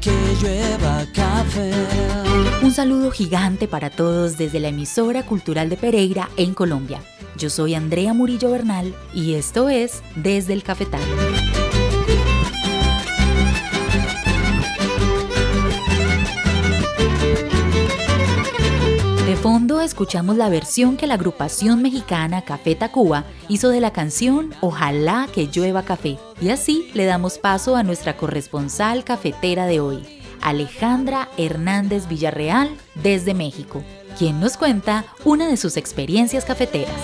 Que llueva café. Un saludo gigante para todos desde la emisora cultural de Pereira en Colombia. Yo soy Andrea Murillo Bernal y esto es Desde el Cafetal. Fondo escuchamos la versión que la agrupación mexicana Café Tacuba hizo de la canción Ojalá que llueva café. Y así le damos paso a nuestra corresponsal cafetera de hoy, Alejandra Hernández Villarreal desde México, quien nos cuenta una de sus experiencias cafeteras.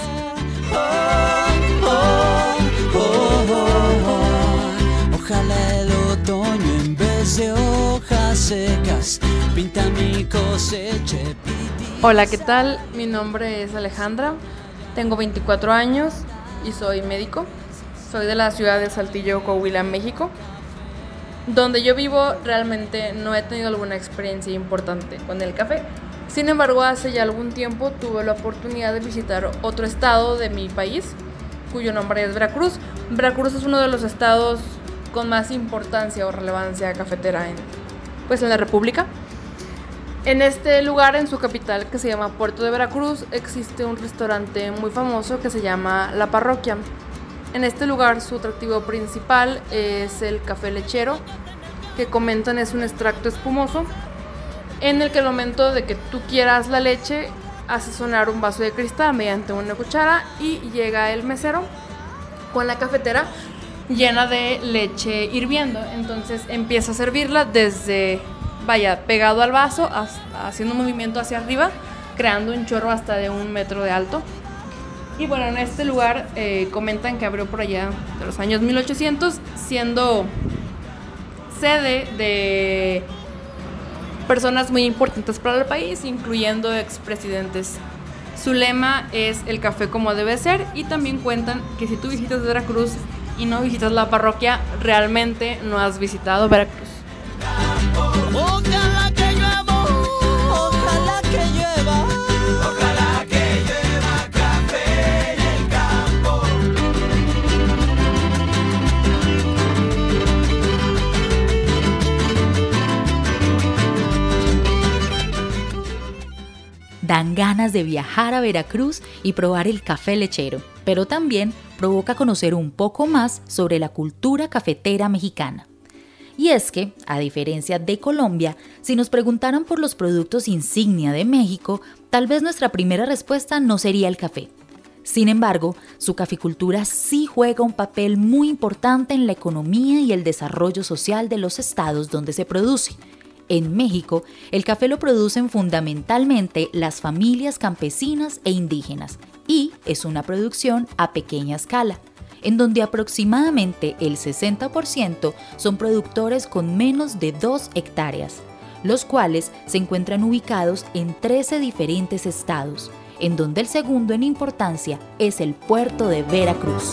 Ojalá el otoño en vez de hojas secas pinta mi cosecha. Hola, ¿qué tal? Mi nombre es Alejandra, tengo 24 años y soy médico. Soy de la ciudad de Saltillo, Coahuila, México. Donde yo vivo realmente no he tenido alguna experiencia importante con el café. Sin embargo, hace ya algún tiempo tuve la oportunidad de visitar otro estado de mi país, cuyo nombre es Veracruz. Veracruz es uno de los estados con más importancia o relevancia cafetera en, pues, en la República. En este lugar, en su capital, que se llama Puerto de Veracruz, existe un restaurante muy famoso que se llama La Parroquia. En este lugar su atractivo principal es el café lechero, que comentan es un extracto espumoso, en el que al momento de que tú quieras la leche, hace sonar un vaso de cristal mediante una cuchara y llega el mesero con la cafetera llena de leche hirviendo. Entonces empieza a servirla desde, vaya, pegado al vaso, haciendo un movimiento hacia arriba, creando un chorro hasta de un metro de alto. Y bueno, en este lugar eh, comentan que abrió por allá de los años 1800, siendo sede de personas muy importantes para el país, incluyendo expresidentes. Su lema es el café como debe ser y también cuentan que si tú visitas Veracruz y no visitas la parroquia, realmente no has visitado Veracruz. Dan ganas de viajar a Veracruz y probar el café lechero, pero también provoca conocer un poco más sobre la cultura cafetera mexicana. Y es que, a diferencia de Colombia, si nos preguntaran por los productos insignia de México, tal vez nuestra primera respuesta no sería el café. Sin embargo, su caficultura sí juega un papel muy importante en la economía y el desarrollo social de los estados donde se produce. En México, el café lo producen fundamentalmente las familias campesinas e indígenas y es una producción a pequeña escala, en donde aproximadamente el 60% son productores con menos de 2 hectáreas, los cuales se encuentran ubicados en 13 diferentes estados, en donde el segundo en importancia es el puerto de Veracruz.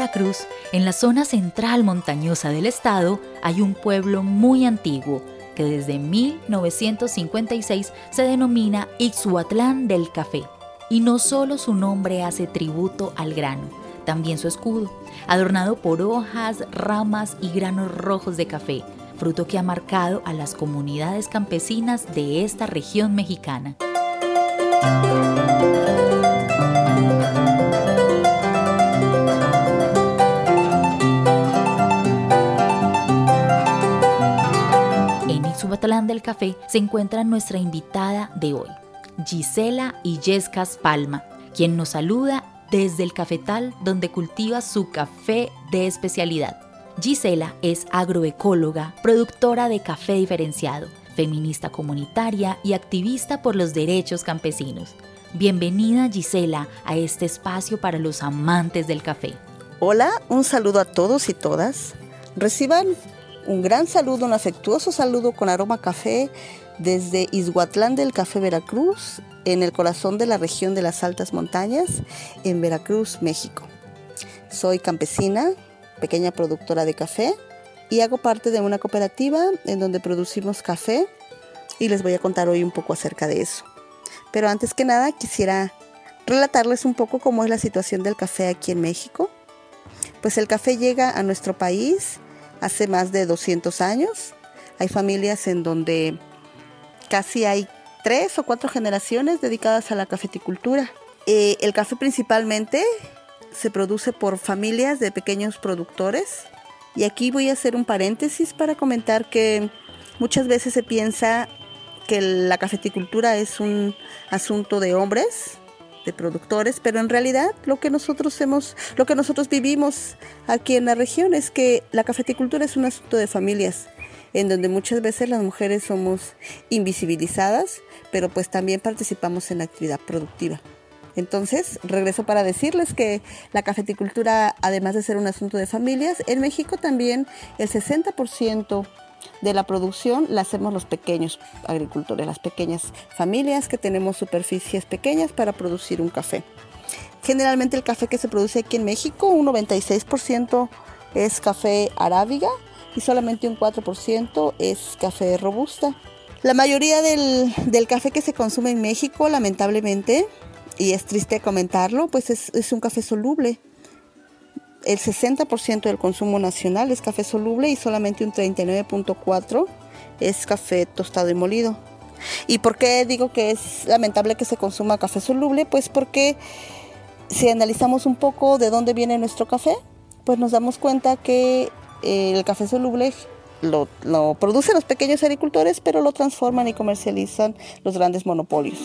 Veracruz, en la zona central montañosa del estado, hay un pueblo muy antiguo que desde 1956 se denomina Ixhuatlán del Café. Y no solo su nombre hace tributo al grano, también su escudo, adornado por hojas, ramas y granos rojos de café, fruto que ha marcado a las comunidades campesinas de esta región mexicana. Ixhuatlán del Café se encuentra nuestra invitada de hoy, Gisela Illescas Palma, quien nos saluda desde el cafetal donde cultiva su café de especialidad. Gisela es agroecóloga, productora de café diferenciado, feminista comunitaria y activista por los derechos campesinos. Bienvenida Gisela a este espacio para los amantes del café. Hola, un saludo a todos y todas. Reciban un gran saludo, un afectuoso saludo con aroma café desde Izhuatlán del Café Veracruz, en el corazón de la región de las altas montañas, en Veracruz, México. Soy campesina, pequeña productora de café y hago parte de una cooperativa en donde producimos café y les voy a contar hoy un poco acerca de eso. Pero antes que nada quisiera relatarles un poco cómo es la situación del café aquí en México. Pues el café llega a nuestro país hace más de 200 años. Hay familias en donde casi hay tres o cuatro generaciones dedicadas a la cafeticultura. Eh, el café principalmente se produce por familias de pequeños productores. Y aquí voy a hacer un paréntesis para comentar que muchas veces se piensa que la cafeticultura es un asunto de hombres, de productores, pero en realidad lo que nosotros hemos, lo que nosotros vivimos aquí en la región es que la cafeticultura es un asunto de familias en donde muchas veces las mujeres somos invisibilizadas, pero pues también participamos en la actividad productiva. Entonces, regreso para decirles que la cafeticultura, además de ser un asunto de familias, en México también el 60% de la producción la hacemos los pequeños agricultores, las pequeñas familias que tenemos superficies pequeñas para producir un café. Generalmente el café que se produce aquí en México, un 96% es café arábiga, y solamente un 4% es café robusta. La mayoría del, café que se consume en México, lamentablemente, y es triste comentarlo, pues es, un café soluble. El 60% del consumo nacional es café soluble y solamente un 39.4% es café tostado y molido. ¿Y por qué digo que es lamentable que se consuma café soluble? Pues porque si analizamos un poco de dónde viene nuestro café, pues nos damos cuenta que el café soluble lo, lo, producen los pequeños agricultores, pero lo transforman y comercializan los grandes monopolios.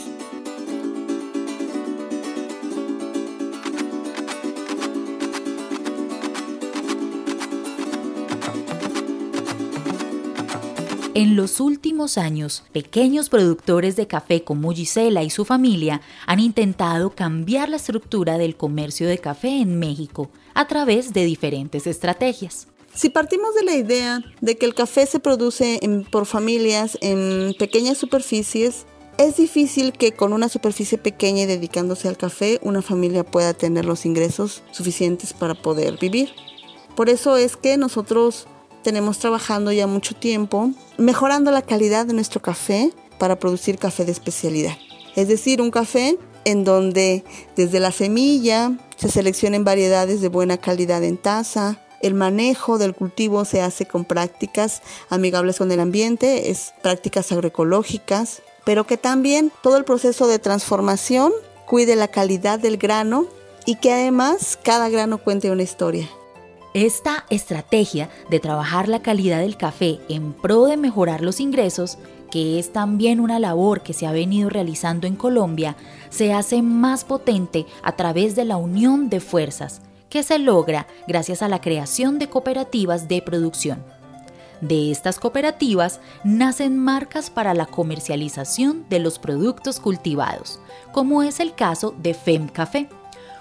En los últimos años, pequeños productores de café como Gisela y su familia han intentado cambiar la estructura del comercio de café en México a través de diferentes estrategias. Si partimos de la idea de que el café se produce por familias en pequeñas superficies, es difícil que con una superficie pequeña y dedicándose al café una familia pueda tener los ingresos suficientes para poder vivir. Por eso es que nosotros tenemos trabajando ya mucho tiempo mejorando la calidad de nuestro café para producir café de especialidad. Es decir, un café en donde desde la semilla se seleccionen variedades de buena calidad en taza, el manejo del cultivo se hace con prácticas amigables con el ambiente, es prácticas agroecológicas, pero que también todo el proceso de transformación cuide la calidad del grano y que además cada grano cuente una historia. Esta estrategia de trabajar la calidad del café en pro de mejorar los ingresos, que es también una labor que se ha venido realizando en Colombia, se hace más potente a través de la unión de fuerzas que se logra gracias a la creación de cooperativas de producción. De estas cooperativas nacen marcas para la comercialización de los productos cultivados, como es el caso de Fem Café,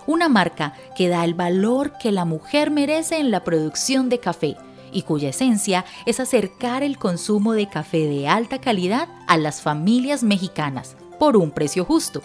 una marca que da el valor que la mujer merece en la producción de café y cuya esencia es acercar el consumo de café de alta calidad a las familias mexicanas por un precio justo,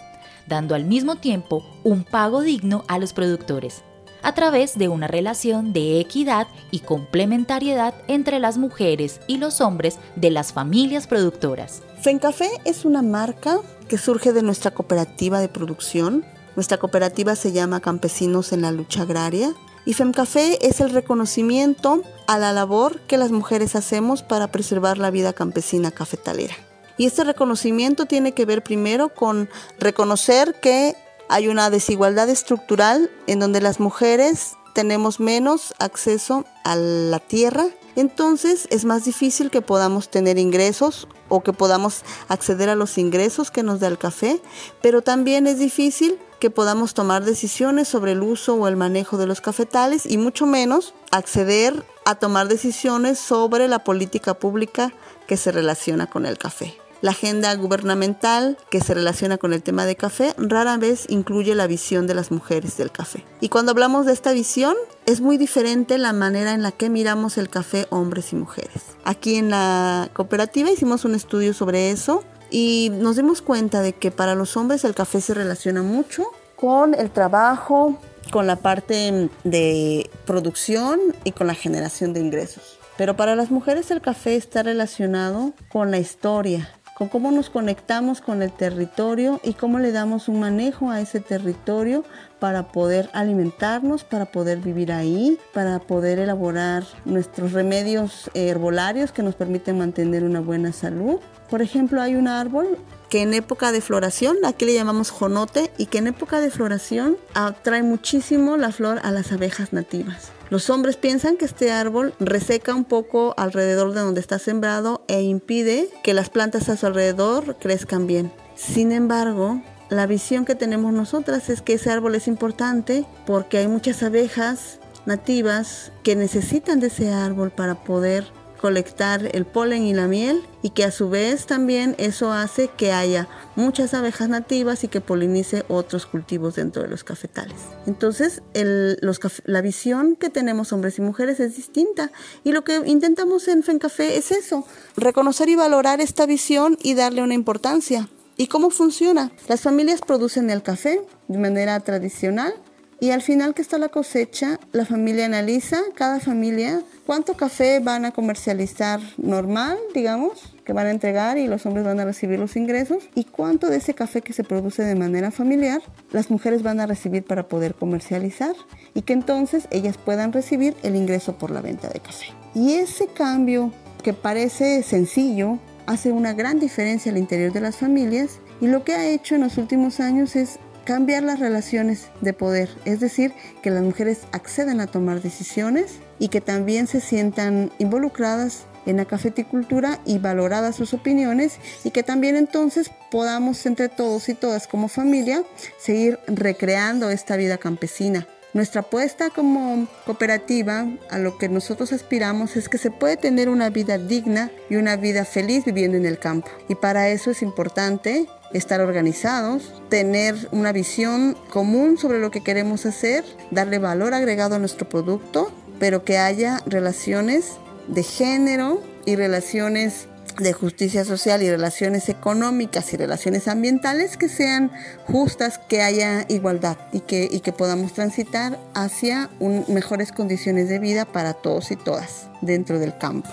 dando al mismo tiempo un pago digno a los productores. a través de una relación de equidad y complementariedad entre las mujeres y los hombres de las familias productoras. FENCAFé es una marca que surge de nuestra cooperativa de producción. Nuestra cooperativa se llama Campesinos en la Lucha Agraria y FEMCAFé es el reconocimiento a la labor que las mujeres hacemos para preservar la vida campesina cafetalera. Y este reconocimiento tiene que ver primero con reconocer que hay una desigualdad estructural en donde las mujeres tenemos menos acceso a la tierra, entonces es más difícil que podamos tener ingresos o que podamos acceder a los ingresos que nos da el café, pero también es difícil que podamos tomar decisiones sobre el uso o el manejo de los cafetales y mucho menos acceder a tomar decisiones sobre la política pública que se relaciona con el café. La agenda gubernamental que se relaciona con el tema de café rara vez incluye la visión de las mujeres del café. Y cuando hablamos de esta visión, es muy diferente la manera en la que miramos el café hombres y mujeres. Aquí en la cooperativa hicimos un estudio sobre eso y nos dimos cuenta de que para los hombres el café se relaciona mucho con el trabajo, con la parte de producción y con la generación de ingresos. Pero para las mujeres el café está relacionado con la historia, con cómo nos conectamos con el territorio y cómo le damos un manejo a ese territorio para poder alimentarnos, para poder vivir ahí, para poder elaborar nuestros remedios herbolarios que nos permiten mantener una buena salud. Por ejemplo, hay un árbol que en época de floración, aquí le llamamos jonote, y que en época de floración atrae muchísimo la flor a las abejas nativas. Los hombres piensan que este árbol reseca un poco alrededor de donde está sembrado e impide que las plantas a su alrededor crezcan bien. Sin embargo, la visión que tenemos nosotras es que ese árbol es importante porque hay muchas abejas nativas que necesitan de ese árbol para poder colectar el polen y la miel y que a su vez también eso hace que haya muchas abejas nativas y que polinice otros cultivos dentro de los cafetales. Entonces la visión que tenemos hombres y mujeres es distinta y lo que intentamos en FENCAFé es eso, reconocer y valorar esta visión y darle una importancia. ¿Y cómo funciona? Las familias producen el café de manera tradicional y al final que está la cosecha, la familia analiza, cada familia, cuánto café van a comercializar normal, digamos, que van a entregar y los hombres van a recibir los ingresos, y cuánto de ese café que se produce de manera familiar, las mujeres van a recibir para poder comercializar y que entonces ellas puedan recibir el ingreso por la venta de café. Y ese cambio que parece sencillo, hace una gran diferencia al interior de las familias y lo que ha hecho en los últimos años es cambiar las relaciones de poder, es decir, que las mujeres accedan a tomar decisiones y que también se sientan involucradas en la cafeticultura y valoradas sus opiniones y que también entonces podamos entre todos y todas como familia seguir recreando esta vida campesina. Nuestra apuesta como cooperativa a lo que nosotros aspiramos es que se puede tener una vida digna y una vida feliz viviendo en el campo. Y para eso es importante estar organizados, tener una visión común sobre lo que queremos hacer, darle valor agregado a nuestro producto, pero que haya relaciones de género y relaciones de justicia social y relaciones económicas y relaciones ambientales que sean justas, que haya igualdad y que, y que podamos transitar hacia mejores condiciones de vida para todos y todas dentro del campo.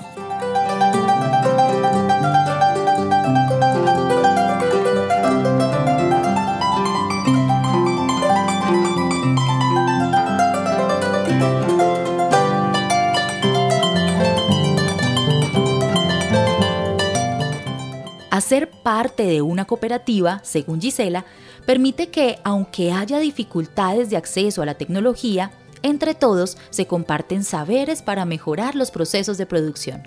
Ser parte de una cooperativa, según Gisela, permite que, aunque haya dificultades de acceso a la tecnología, entre todos se comparten saberes para mejorar los procesos de producción.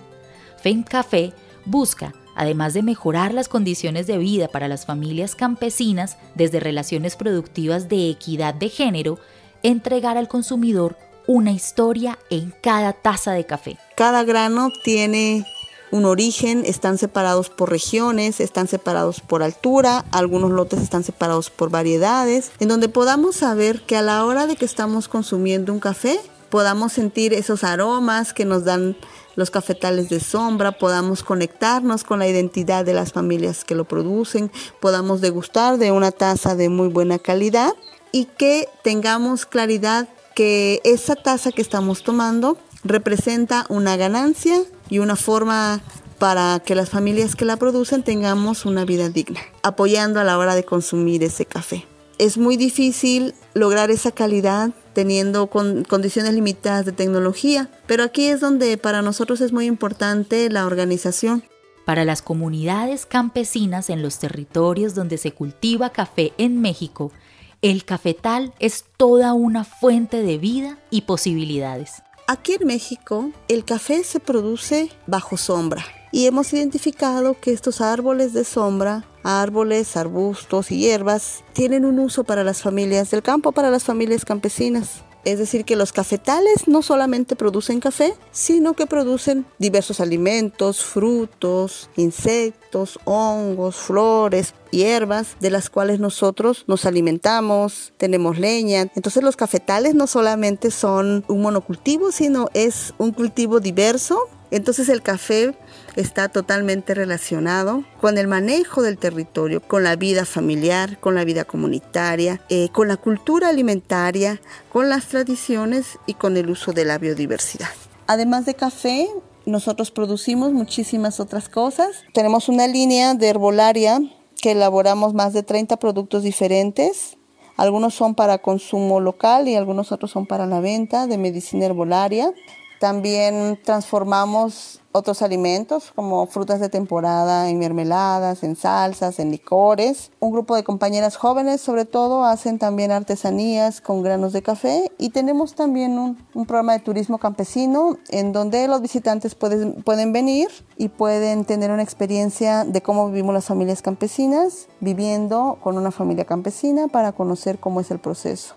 Fame Café busca, además de mejorar las condiciones de vida para las familias campesinas desde relaciones productivas de equidad de género, entregar al consumidor una historia en cada taza de café. Cada grano tiene un origen, están separados por regiones, están separados por altura, algunos lotes están separados por variedades, en donde podamos saber que a la hora de que estamos consumiendo un café, podamos sentir esos aromas que nos dan los cafetales de sombra, podamos conectarnos con la identidad de las familias que lo producen, podamos degustar de una taza de muy buena calidad y que tengamos claridad que esa taza que estamos tomando representa una ganancia y una forma para que las familias que la producen tengamos una vida digna, apoyando a la hora de consumir ese café. Es muy difícil lograr esa calidad teniendo condiciones limitadas de tecnología, pero aquí es donde para nosotros es muy importante la organización. Para las comunidades campesinas en los territorios donde se cultiva café en México, el cafetal es toda una fuente de vida y posibilidades. Aquí en México, el café se produce bajo sombra y hemos identificado que estos árboles de sombra, árboles, arbustos y hierbas, tienen un uso para las familias del campo, para las familias campesinas. Es decir, que los cafetales no solamente producen café, sino que producen diversos alimentos, frutos, insectos, hongos, flores, hierbas, de las cuales nosotros nos alimentamos, tenemos leña. Entonces los cafetales no solamente son un monocultivo, sino es un cultivo diverso. Entonces el café está totalmente relacionado con el manejo del territorio, con la vida familiar, con la vida comunitaria, eh, con la cultura alimentaria, con las tradiciones y con el uso de la biodiversidad. Además de café, nosotros producimos muchísimas otras cosas. Tenemos una línea de herbolaria que elaboramos más de 30 productos diferentes. Algunos son para consumo local y algunos otros son para la venta de medicina herbolaria. También transformamos otros alimentos como frutas de temporada en mermeladas, en salsas, en licores. Un grupo de compañeras jóvenes sobre todo hacen también artesanías con granos de café y tenemos también un, programa de turismo campesino en donde los visitantes pueden, pueden venir y pueden tener una experiencia de cómo vivimos las familias campesinas viviendo con una familia campesina para conocer cómo es el proceso.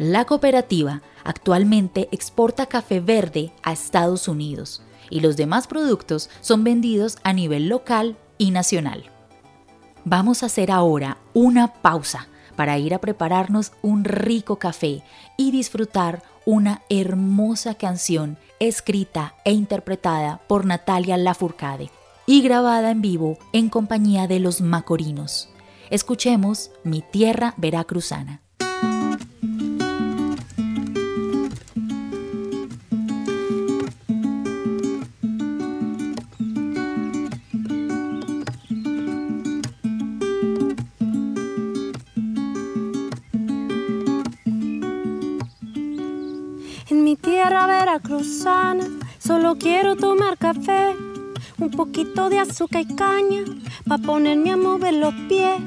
La cooperativa actualmente exporta café verde a Estados Unidos y los demás productos son vendidos a nivel local y nacional. Vamos a hacer ahora una pausa para ir a prepararnos un rico café y disfrutar una hermosa canción escrita e interpretada por Natalia Lafourcade y grabada en vivo en compañía de los Macorinos. Escuchemos Mi Tierra Veracruzana. Solo quiero tomar café, un poquito de azúcar y caña, pa' ponerme a mover los pies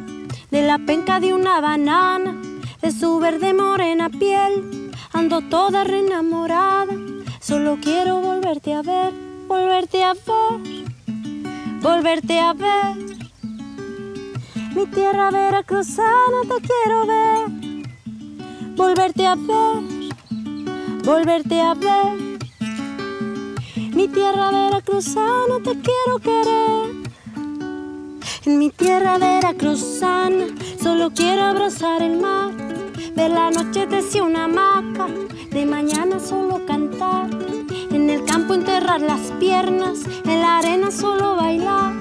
de la penca de una banana, de su verde morena piel. Ando toda reenamorada, solo quiero volverte a ver, volverte a ver, volverte a ver. Mi tierra veracruzana te quiero ver, volverte a ver, volverte a ver. Mi tierra veracruzana te quiero querer. En mi tierra veracruzana solo quiero abrazar el mar. De la noche te una hamaca, de mañana solo cantar. En el campo enterrar las piernas, en la arena solo bailar.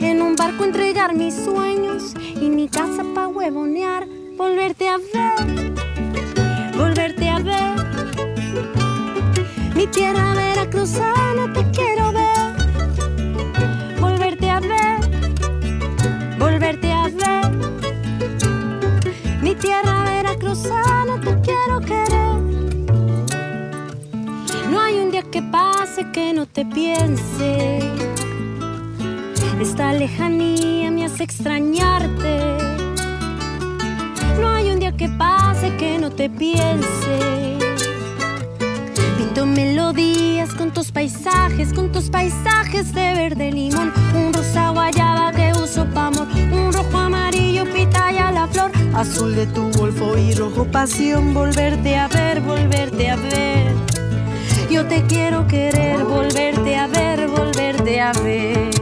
En un barco entregar mis sueños y mi casa pa' huevonear. Volverte a ver, volverte a ver. Mi tierra veracruzana te quiero ver, volverte a ver, volverte a ver. Mi tierra veracruzana te quiero querer. No hay un día que pase que no te piense. Esta lejanía me hace extrañarte. No hay un día que pase que no te piense melodías con tus paisajes, con tus paisajes de verde limón. Un rosa guayaba que uso pa' amor. Un rojo amarillo pitaya la flor. Azul de tu golfo y rojo pasión. Volverte a ver, volverte a ver. Yo te quiero querer, volverte a ver, volverte a ver.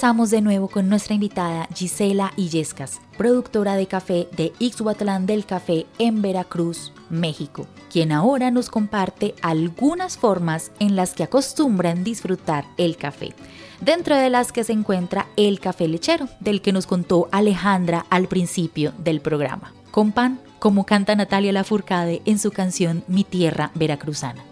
Regresamos de nuevo con nuestra invitada Gisela Illescas, productora de café de Ixhuatlán del Café en Veracruz, México, quien ahora nos comparte algunas formas en las que acostumbran disfrutar el café, dentro de las que se encuentra el café lechero, del que nos contó Alejandra al principio del programa, con pan, como canta Natalia Lafourcade en su canción Mi Tierra Veracruzana.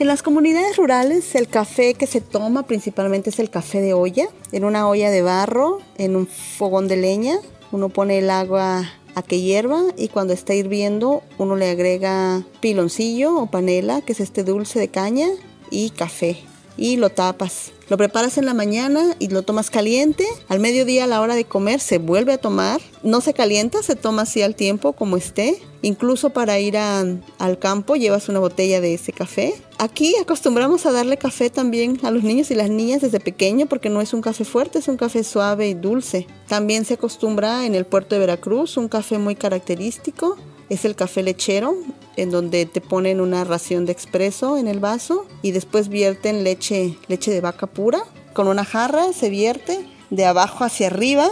En las comunidades rurales el café que se toma principalmente es el café de olla, en una olla de barro, en un fogón de leña. Uno pone el agua a que hierva y cuando está hirviendo uno le agrega piloncillo o panela, que es este dulce de caña, y café. Y lo tapas. Lo preparas en la mañana y lo tomas caliente. Al mediodía a la hora de comer se vuelve a tomar. No se calienta, se toma así al tiempo como esté. Incluso para ir al campo llevas una botella de ese café. Aquí acostumbramos a darle café también a los niños y las niñas desde pequeño porque no es un café fuerte, es un café suave y dulce. También se acostumbra en el puerto de Veracruz un café muy característico es el café lechero, en donde te ponen una ración de expreso en el vaso y después vierten leche, leche de vaca pura. Con una jarra se vierte de abajo hacia arriba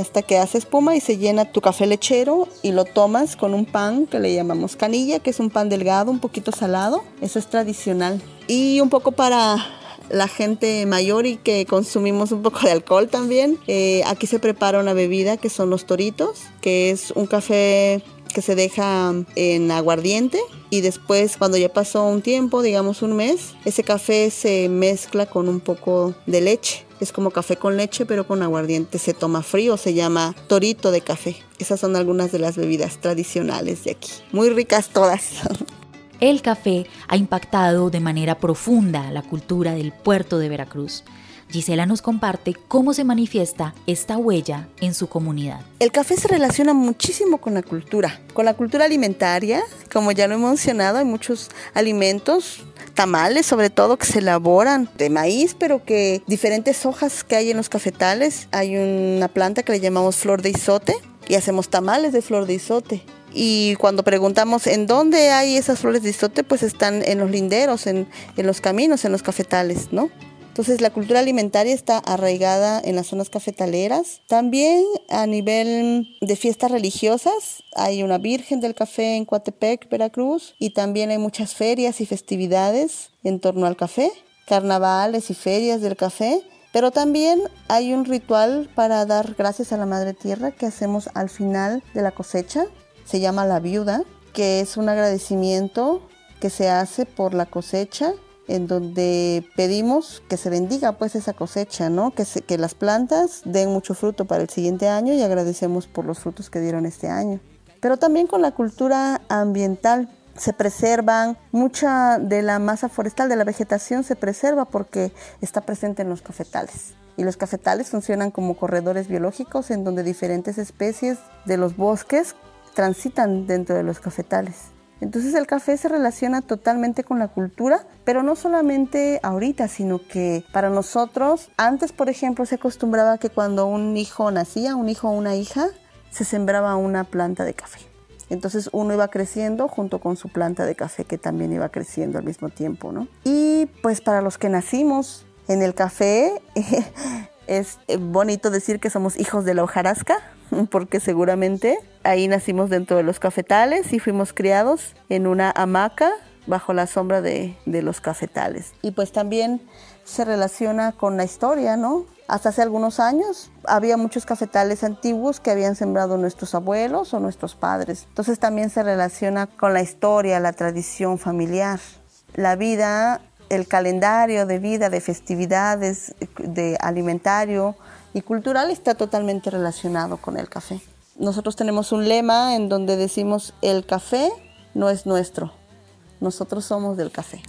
hasta que hace espuma y se llena tu café lechero y lo tomas con un pan que le llamamos canilla, que es un pan delgado, un poquito salado. Eso es tradicional. Y un poco para la gente mayor y que consumimos un poco de alcohol también. Eh, aquí se prepara una bebida que son los toritos, que es un café que se deja en aguardiente y después cuando ya pasó un tiempo, digamos un mes, ese café se mezcla con un poco de leche. Es como café con leche pero con aguardiente. Se toma frío, se llama torito de café. Esas son algunas de las bebidas tradicionales de aquí. Muy ricas todas. El café ha impactado de manera profunda la cultura del puerto de Veracruz. Gisela nos comparte cómo se manifiesta esta huella en su comunidad. El café se relaciona muchísimo con la cultura, con la cultura alimentaria. Como ya lo he mencionado, hay muchos alimentos tamales sobre todo que se elaboran de maíz, pero que diferentes hojas que hay en los cafetales. Hay una planta que le llamamos flor de isote y hacemos tamales de flor de isote. Y cuando preguntamos en dónde hay esas flores de isote, pues están en los linderos, en, en los caminos, en los cafetales, ¿no? Entonces la cultura alimentaria está arraigada en las zonas cafetaleras. También a nivel de fiestas religiosas hay una Virgen del Café en Coatepec, Veracruz, y también hay muchas ferias y festividades en torno al café, carnavales y ferias del café. Pero también hay un ritual para dar gracias a la Madre Tierra que hacemos al final de la cosecha. Se llama la viuda, que es un agradecimiento que se hace por la cosecha en donde pedimos que se bendiga pues esa cosecha, ¿no? Que, que las plantas den mucho fruto para el siguiente año y agradecemos por los frutos que dieron este año. Pero también con la cultura ambiental se preservan, mucha de la masa forestal, de la vegetación se preserva porque está presente en los cafetales. Y los cafetales funcionan como corredores biológicos en donde diferentes especies de los bosques transitan dentro de los cafetales. Entonces el café se relaciona totalmente con la cultura, pero no solamente ahorita, sino que para nosotros, antes por ejemplo se acostumbraba que cuando un hijo nacía, un hijo o una hija, se sembraba una planta de café. Entonces uno iba creciendo junto con su planta de café que también iba creciendo al mismo tiempo, ¿no? Y pues para los que nacimos en el café, es bonito decir que somos hijos de la hojarasca, porque seguramente ahí nacimos dentro de los cafetales y fuimos criados en una hamaca bajo la sombra de, los cafetales. Y pues también se relaciona con la historia, ¿no? Hasta hace algunos años había muchos cafetales antiguos que habían sembrado nuestros abuelos o nuestros padres. Entonces también se relaciona con la historia, la tradición familiar. La vida, el calendario de vida, de festividades, de alimentario, y cultural está totalmente relacionado con el café. Nosotros tenemos un lema en donde decimos el café no es nuestro, nosotros somos del café.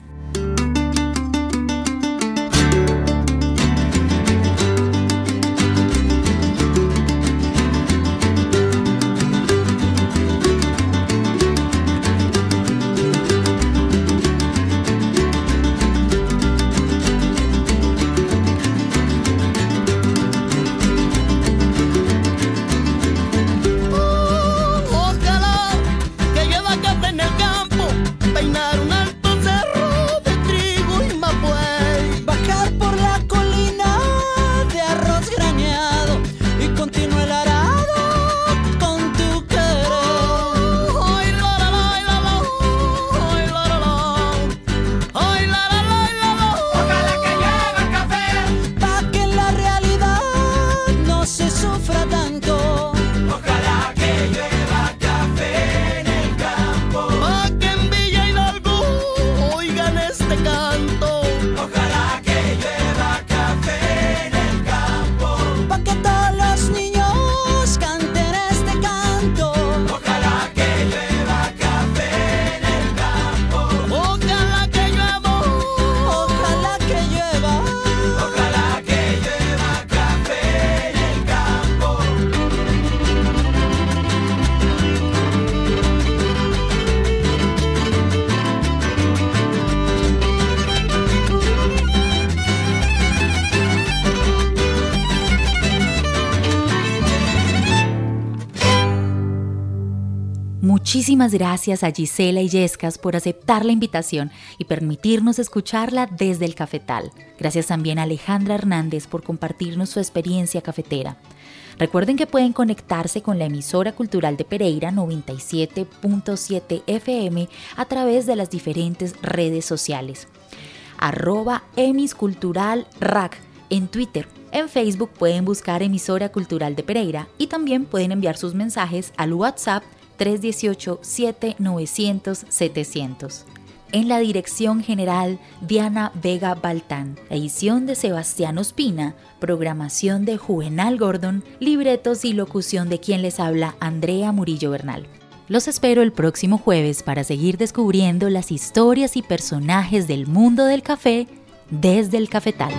Muchísimas gracias a Gisela y Yescas por aceptar la invitación y permitirnos escucharla desde el cafetal. Gracias también a Alejandra Hernández por compartirnos su experiencia cafetera. Recuerden que pueden conectarse con la emisora cultural de Pereira 97.7 FM a través de las diferentes redes sociales. Arroba emiscultural rack en Twitter. En Facebook pueden buscar emisora cultural de Pereira y también pueden enviar sus mensajes al WhatsApp 318-7900-700. En la dirección general, Diana Vega Baltán. Edición de Sebastián Ospina. Programación de Juvenal Gordon. Libretos y locución de quien les habla, Andrea Murillo Bernal. Los espero el próximo jueves para seguir descubriendo las historias y personajes del mundo del café desde el cafetal.